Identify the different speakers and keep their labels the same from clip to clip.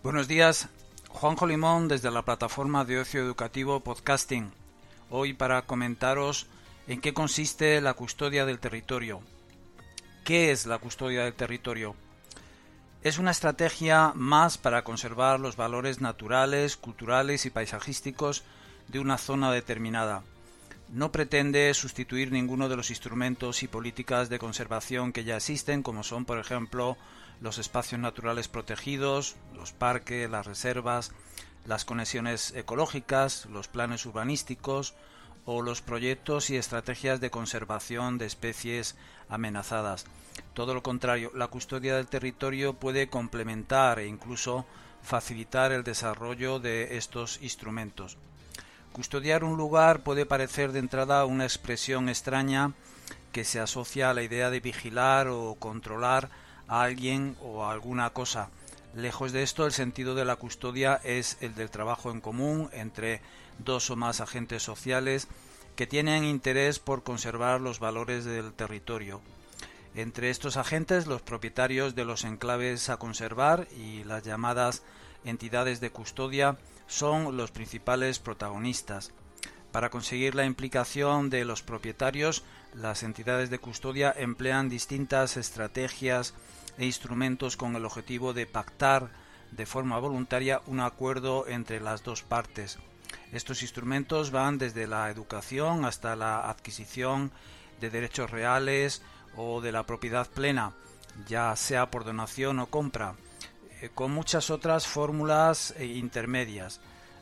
Speaker 1: Buenos días, Juanjo Limón desde la plataforma de ocio educativo Podcasting. Hoy para comentaros en qué consiste la custodia del territorio. ¿Qué es la custodia del territorio? Es una estrategia más para conservar los valores naturales, culturales y paisajísticos de una zona determinada. No pretende sustituir ninguno de los instrumentos y políticas de conservación que ya existen, como son, por ejemplo, los espacios naturales protegidos, los parques, las reservas, las conexiones ecológicas, los planes urbanísticos o los proyectos y estrategias de conservación de especies amenazadas. Todo lo contrario, la custodia del territorio puede complementar e incluso facilitar el desarrollo de estos instrumentos. Custodiar un lugar puede parecer de entrada una expresión extraña que se asocia a la idea de vigilar o controlar a alguien o a alguna cosa. Lejos de esto, el sentido de la custodia es el del trabajo en común entre dos o más agentes sociales que tienen interés por conservar los valores del territorio. Entre estos agentes, los propietarios de los enclaves a conservar y las llamadas entidades de custodia son los principales protagonistas. Para conseguir la implicación de los propietarios, las entidades de custodia emplean distintas estrategias e instrumentos con el objetivo de pactar de forma voluntaria un acuerdo entre las dos partes. Estos instrumentos van desde la educación hasta la adquisición de derechos reales o de la propiedad plena, ya sea por donación o compra, con muchas otras fórmulas e intermedias.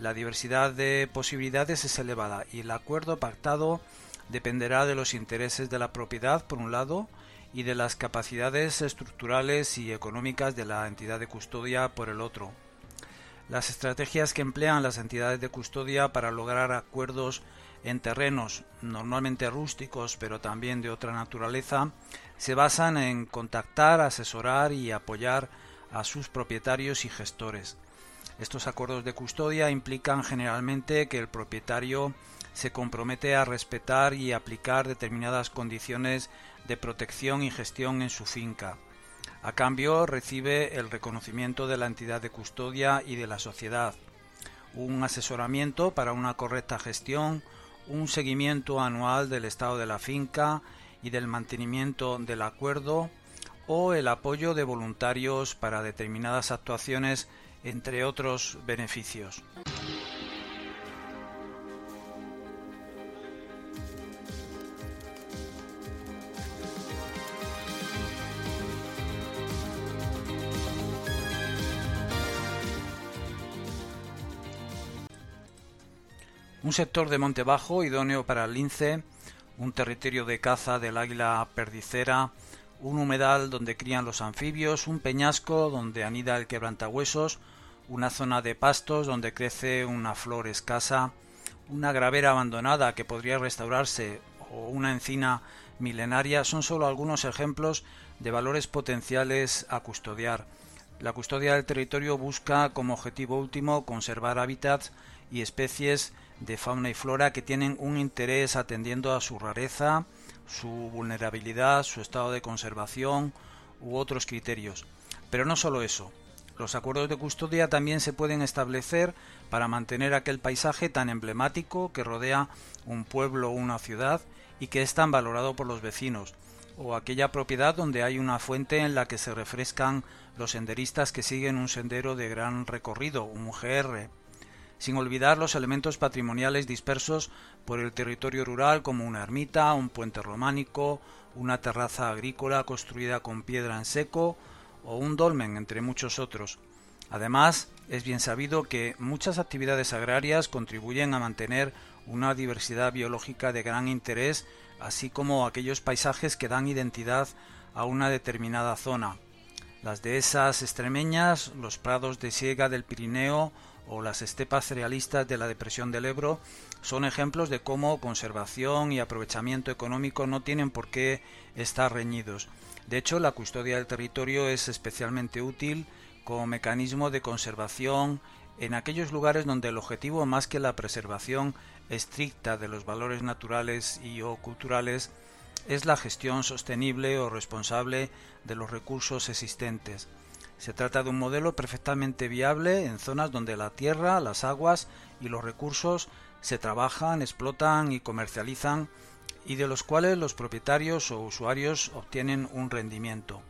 Speaker 1: La diversidad de posibilidades es elevada y el acuerdo pactado dependerá de los intereses de la propiedad por un lado y de las capacidades estructurales y económicas de la entidad de custodia por el otro. Las estrategias que emplean las entidades de custodia para lograr acuerdos en terrenos normalmente rústicos pero también de otra naturaleza se basan en contactar, asesorar y apoyar a sus propietarios y gestores. Estos acuerdos de custodia implican generalmente que el propietario se compromete a respetar y aplicar determinadas condiciones de protección y gestión en su finca. A cambio recibe el reconocimiento de la entidad de custodia y de la sociedad, un asesoramiento para una correcta gestión, un seguimiento anual del estado de la finca y del mantenimiento del acuerdo o el apoyo de voluntarios para determinadas actuaciones, entre otros beneficios. Un sector de monte bajo idóneo para el lince, un territorio de caza del águila perdicera, un humedal donde crían los anfibios, un peñasco donde anida el quebrantahuesos, una zona de pastos donde crece una flor escasa, una gravera abandonada que podría restaurarse o una encina milenaria son solo algunos ejemplos de valores potenciales a custodiar. La custodia del territorio busca como objetivo último conservar hábitats y especies de fauna y flora que tienen un interés atendiendo a su rareza, su vulnerabilidad, su estado de conservación u otros criterios. Pero no solo eso. Los acuerdos de custodia también se pueden establecer para mantener aquel paisaje tan emblemático que rodea un pueblo o una ciudad y que es tan valorado por los vecinos, o aquella propiedad donde hay una fuente en la que se refrescan los senderistas que siguen un sendero de gran recorrido, un GR, sin olvidar los elementos patrimoniales dispersos por el territorio rural como una ermita, un puente románico, una terraza agrícola construida con piedra en seco o un dolmen, entre muchos otros. Además, es bien sabido que muchas actividades agrarias contribuyen a mantener una diversidad biológica de gran interés, así como aquellos paisajes que dan identidad a una determinada zona. Las dehesas extremeñas, los prados de siega del Pirineo o las estepas cerealistas de la depresión del Ebro son ejemplos de cómo conservación y aprovechamiento económico no tienen por qué estar reñidos. De hecho, la custodia del territorio es especialmente útil como mecanismo de conservación en aquellos lugares donde el objetivo más que la preservación estricta de los valores naturales y o culturales es la gestión sostenible o responsable de los recursos existentes. Se trata de un modelo perfectamente viable en zonas donde la tierra, las aguas y los recursos se trabajan, explotan y comercializan y de los cuales los propietarios o usuarios obtienen un rendimiento.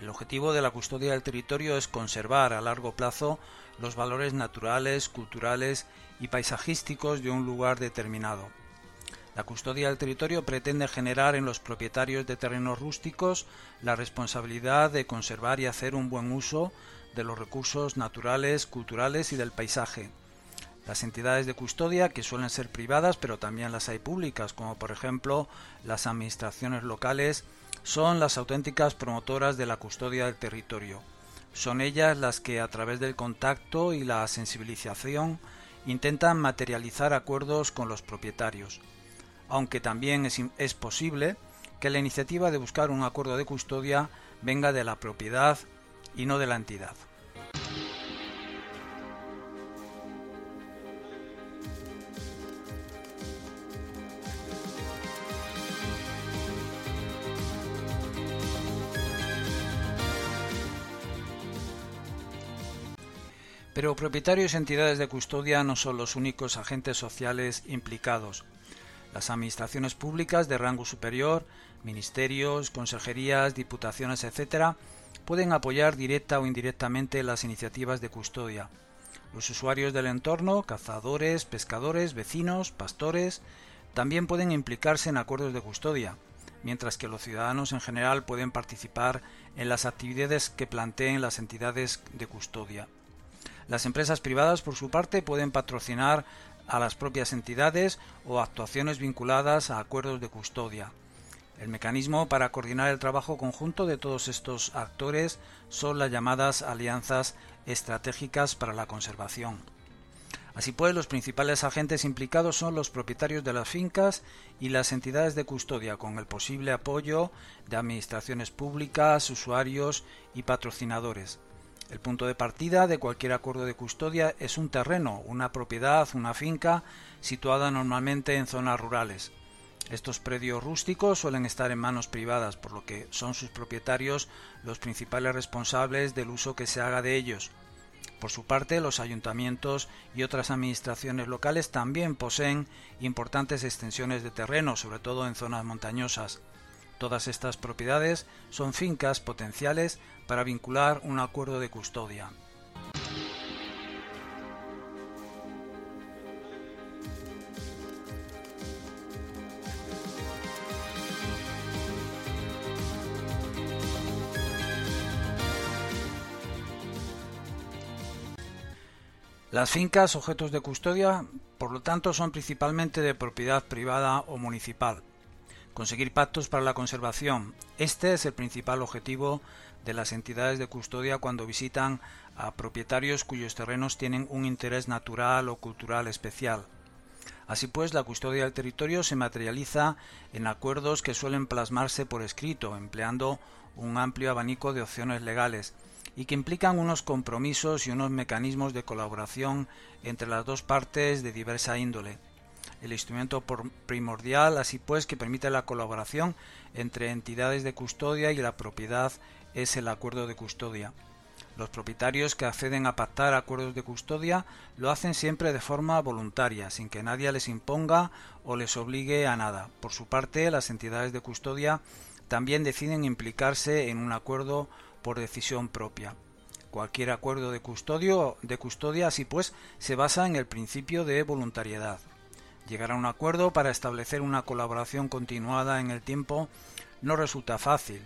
Speaker 1: El objetivo de la custodia del territorio es conservar a largo plazo los valores naturales, culturales y paisajísticos de un lugar determinado. La custodia del territorio pretende generar en los propietarios de terrenos rústicos la responsabilidad de conservar y hacer un buen uso de los recursos naturales, culturales y del paisaje. Las entidades de custodia, que suelen ser privadas, pero también las hay públicas, como por ejemplo las administraciones locales, son las auténticas promotoras de la custodia del territorio. Son ellas las que a través del contacto y la sensibilización intentan materializar acuerdos con los propietarios, aunque también es, posible que la iniciativa de buscar un acuerdo de custodia venga de la propiedad y no de la entidad. Pero propietarios y entidades de custodia no son los únicos agentes sociales implicados. Las administraciones públicas de rango superior, ministerios, consejerías, diputaciones, etc., pueden apoyar directa o indirectamente las iniciativas de custodia. Los usuarios del entorno, cazadores, pescadores, vecinos, pastores, también pueden implicarse en acuerdos de custodia, mientras que los ciudadanos en general pueden participar en las actividades que planteen las entidades de custodia. Las empresas privadas, por su parte, pueden patrocinar a las propias entidades o actuaciones vinculadas a acuerdos de custodia. El mecanismo para coordinar el trabajo conjunto de todos estos actores son las llamadas alianzas estratégicas para la conservación. Así pues, los principales agentes implicados son los propietarios de las fincas y las entidades de custodia, con el posible apoyo de administraciones públicas, usuarios y patrocinadores. El punto de partida de cualquier acuerdo de custodia es un terreno, una propiedad, una finca situada normalmente en zonas rurales. Estos predios rústicos suelen estar en manos privadas, por lo que son sus propietarios los principales responsables del uso que se haga de ellos. Por su parte, los ayuntamientos y otras administraciones locales también poseen importantes extensiones de terreno, sobre todo en zonas montañosas. Todas estas propiedades son fincas potenciales para vincular un acuerdo de custodia. Las fincas objetos de custodia, por lo tanto, son principalmente de propiedad privada o municipal. Conseguir pactos para la conservación. Este es el principal objetivo de las entidades de custodia cuando visitan a propietarios cuyos terrenos tienen un interés natural o cultural especial. Así pues, la custodia del territorio se materializa en acuerdos que suelen plasmarse por escrito, empleando un amplio abanico de opciones legales, y que implican unos compromisos y unos mecanismos de colaboración entre las dos partes de diversa índole el instrumento primordial, así pues, que permite la colaboración entre entidades de custodia y la propiedad es el acuerdo de custodia. Los propietarios que acceden a pactar acuerdos de custodia lo hacen siempre de forma voluntaria, sin que nadie les imponga o les obligue a nada. Por su parte, las entidades de custodia también deciden implicarse en un acuerdo por decisión propia. Cualquier acuerdo de de custodia así pues se basa en el principio de voluntariedad. Llegar a un acuerdo para establecer una colaboración continuada en el tiempo no resulta fácil.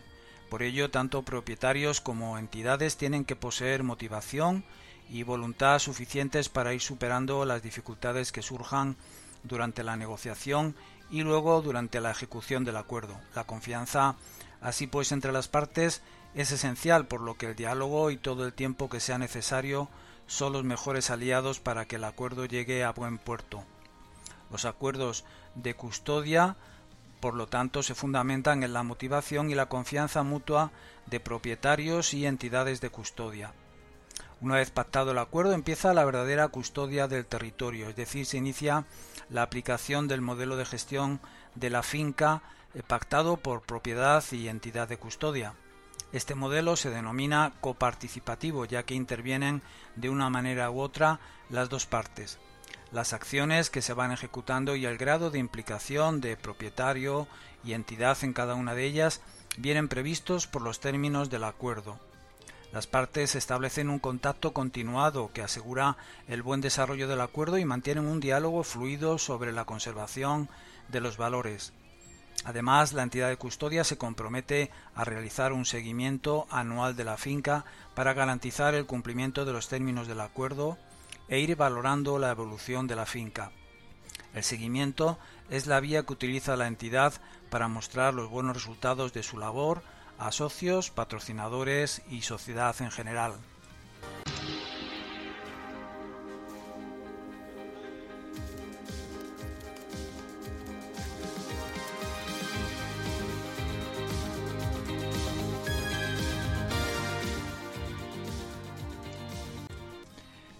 Speaker 1: Por ello, tanto propietarios como entidades tienen que poseer motivación y voluntad suficientes para ir superando las dificultades que surjan durante la negociación y luego durante la ejecución del acuerdo. La confianza, así pues, entre las partes es esencial, por lo que el diálogo y todo el tiempo que sea necesario son los mejores aliados para que el acuerdo llegue a buen puerto. Los acuerdos de custodia, por lo tanto, se fundamentan en la motivación y la confianza mutua de propietarios y entidades de custodia. Una vez pactado el acuerdo empieza la verdadera custodia del territorio, es decir, se inicia la aplicación del modelo de gestión de la finca eh, pactado por propiedad y entidad de custodia. Este modelo se denomina coparticipativo ya que intervienen de una manera u otra las dos partes. Las acciones que se van ejecutando y el grado de implicación de propietario y entidad en cada una de ellas vienen previstos por los términos del acuerdo. Las partes establecen un contacto continuado que asegura el buen desarrollo del acuerdo y mantienen un diálogo fluido sobre la conservación de los valores. Además, la entidad de custodia se compromete a realizar un seguimiento anual de la finca para garantizar el cumplimiento de los términos del acuerdo e ir valorando la evolución de la finca. El seguimiento es la vía que utiliza la entidad para mostrar los buenos resultados de su labor a socios, patrocinadores y sociedad en general.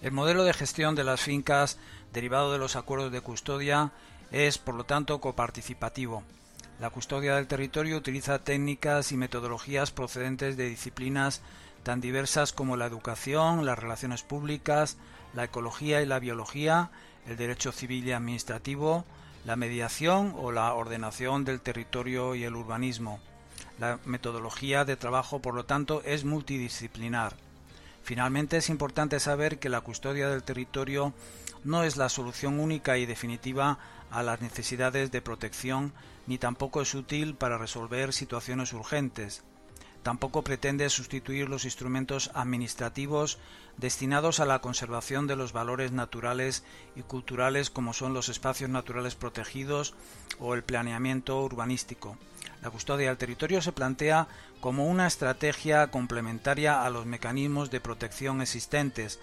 Speaker 1: El modelo de gestión de las fincas derivado de los acuerdos de custodia es, por lo tanto, coparticipativo. La custodia del territorio utiliza técnicas y metodologías procedentes de disciplinas tan diversas como la educación, las relaciones públicas, la ecología y la biología, el derecho civil y administrativo, la mediación o la ordenación del territorio y el urbanismo. La metodología de trabajo, por lo tanto, es multidisciplinar. Finalmente, es importante saber que la custodia del territorio no es la solución única y definitiva a las necesidades de protección ni tampoco es útil para resolver situaciones urgentes. Tampoco pretende sustituir los instrumentos administrativos destinados a la conservación de los valores naturales y culturales como son los espacios naturales protegidos o el planeamiento urbanístico. La custodia del territorio se plantea como una estrategia complementaria a los mecanismos de protección existentes,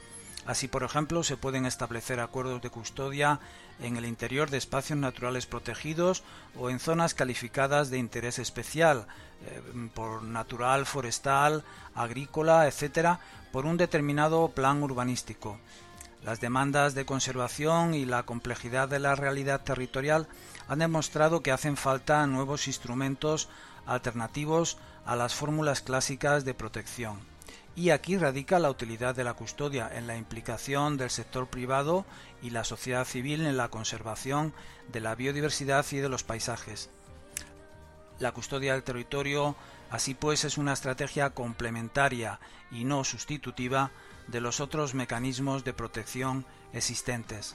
Speaker 1: Así, por ejemplo, se pueden establecer acuerdos de custodia en el interior de espacios naturales protegidos o en zonas calificadas de interés especial, eh, por natural, forestal, agrícola, etc., por un determinado plan urbanístico. Las demandas de conservación y la complejidad de la realidad territorial han demostrado que hacen falta nuevos instrumentos alternativos a las fórmulas clásicas de protección. Y aquí radica la utilidad de la custodia en la implicación del sector privado y la sociedad civil en la conservación de la biodiversidad y de los paisajes. La custodia del territorio, así pues, es una estrategia complementaria y no sustitutiva de los otros mecanismos de protección existentes.